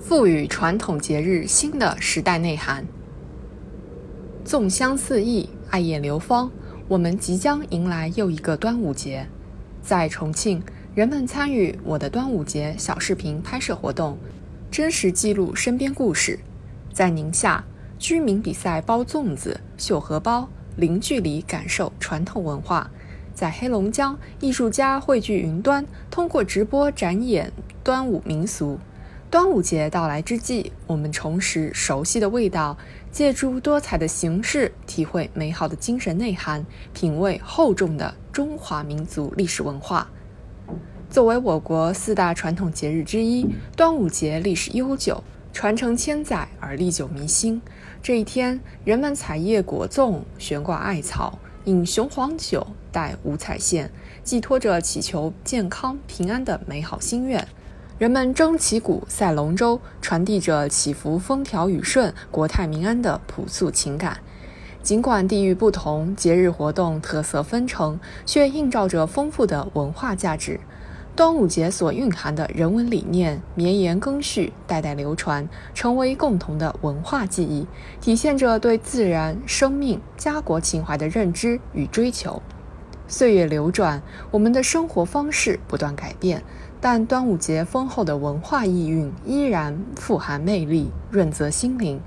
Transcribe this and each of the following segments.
赋予传统节日新的时代内涵。纵香四溢，爱艳流芳，我们即将迎来又一个端午节。在重庆，人们参与“我的端午节”小视频拍摄活动，真实记录身边故事。在宁夏，居民比赛包粽子、绣荷包，零距离感受传统文化。在黑龙江，艺术家汇聚云端，通过直播展演端午民俗。端午节到来之际，我们重拾熟悉的味道，借助多彩的形式，体会美好的精神内涵，品味厚重的中华民族历史文化。作为我国四大传统节日之一，端午节历史悠久，传承千载而历久弥新。这一天，人们采叶果粽，悬挂艾草。饮雄黄酒，戴五彩线，寄托着祈求健康平安的美好心愿。人们争旗鼓、赛龙舟，传递着祈福风调雨顺、国泰民安的朴素情感。尽管地域不同，节日活动特色纷呈，却映照着丰富的文化价值。端午节所蕴含的人文理念绵延更续，代代流传，成为共同的文化记忆，体现着对自然、生命、家国情怀的认知与追求。岁月流转，我们的生活方式不断改变，但端午节丰厚的文化意蕴依然富含魅力，润泽心灵。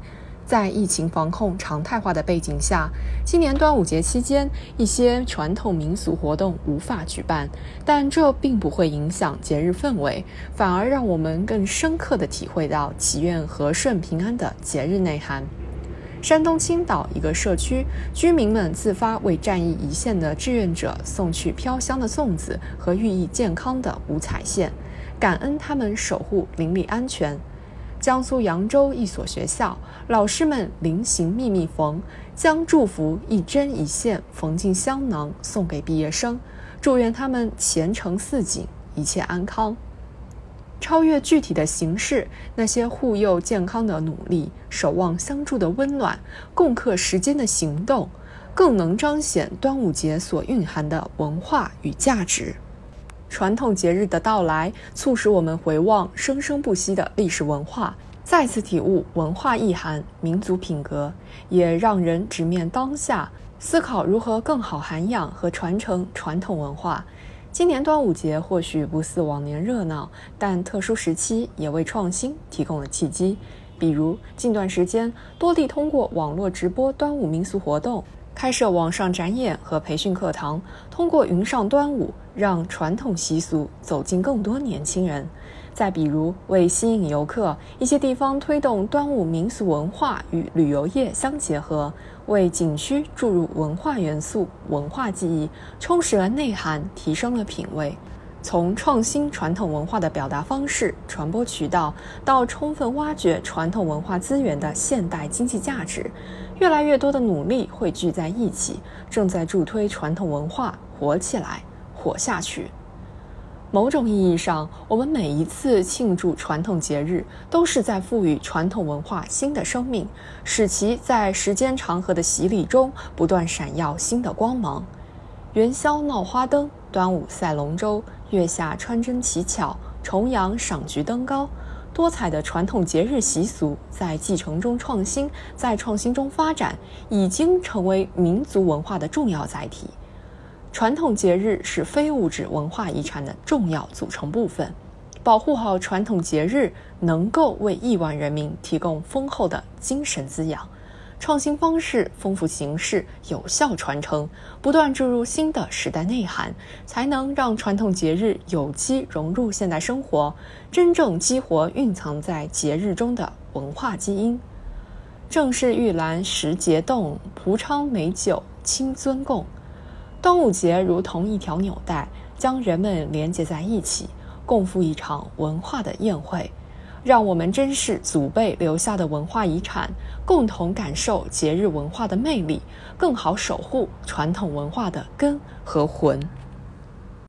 在疫情防控常态化的背景下，今年端午节期间，一些传统民俗活动无法举办，但这并不会影响节日氛围，反而让我们更深刻地体会到祈愿和顺平安的节日内涵。山东青岛一个社区居民们自发为战役一线的志愿者送去飘香的粽子和寓意健康的五彩线，感恩他们守护邻里安全。江苏扬州一所学校，老师们临行密密缝，将祝福一针一线缝进香囊，送给毕业生，祝愿他们前程似锦，一切安康。超越具体的形式，那些护佑健康的努力，守望相助的温暖，共克时艰的行动，更能彰显端午节所蕴含的文化与价值。传统节日的到来，促使我们回望生生不息的历史文化，再次体悟文化意涵、民族品格，也让人直面当下，思考如何更好涵养和传承传统文化。今年端午节或许不似往年热闹，但特殊时期也为创新提供了契机。比如近段时间，多地通过网络直播端午民俗活动。开设网上展演和培训课堂，通过云上端午，让传统习俗走进更多年轻人。再比如，为吸引游客，一些地方推动端午民俗文化与旅游业相结合，为景区注入文化元素、文化记忆，充实了内涵，提升了品味。从创新传统文化的表达方式、传播渠道，到充分挖掘传统文化资源的现代经济价值，越来越多的努力汇聚在一起，正在助推传统文化活起来、活下去。某种意义上，我们每一次庆祝传统节日，都是在赋予传统文化新的生命，使其在时间长河的洗礼中不断闪耀新的光芒。元宵闹花灯，端午赛龙舟。月下穿针乞巧，重阳赏菊登高，多彩的传统节日习俗在继承中创新，在创新中发展，已经成为民族文化的重要载体。传统节日是非物质文化遗产的重要组成部分，保护好传统节日，能够为亿万人民提供丰厚的精神滋养。创新方式，丰富形式，有效传承，不断注入新的时代内涵，才能让传统节日有机融入现代生活，真正激活蕴藏在节日中的文化基因。正是玉兰时节动，蒲昌美酒清尊共。端午节如同一条纽带，将人们连接在一起，共赴一场文化的宴会。让我们珍视祖辈留下的文化遗产，共同感受节日文化的魅力，更好守护传统文化的根和魂。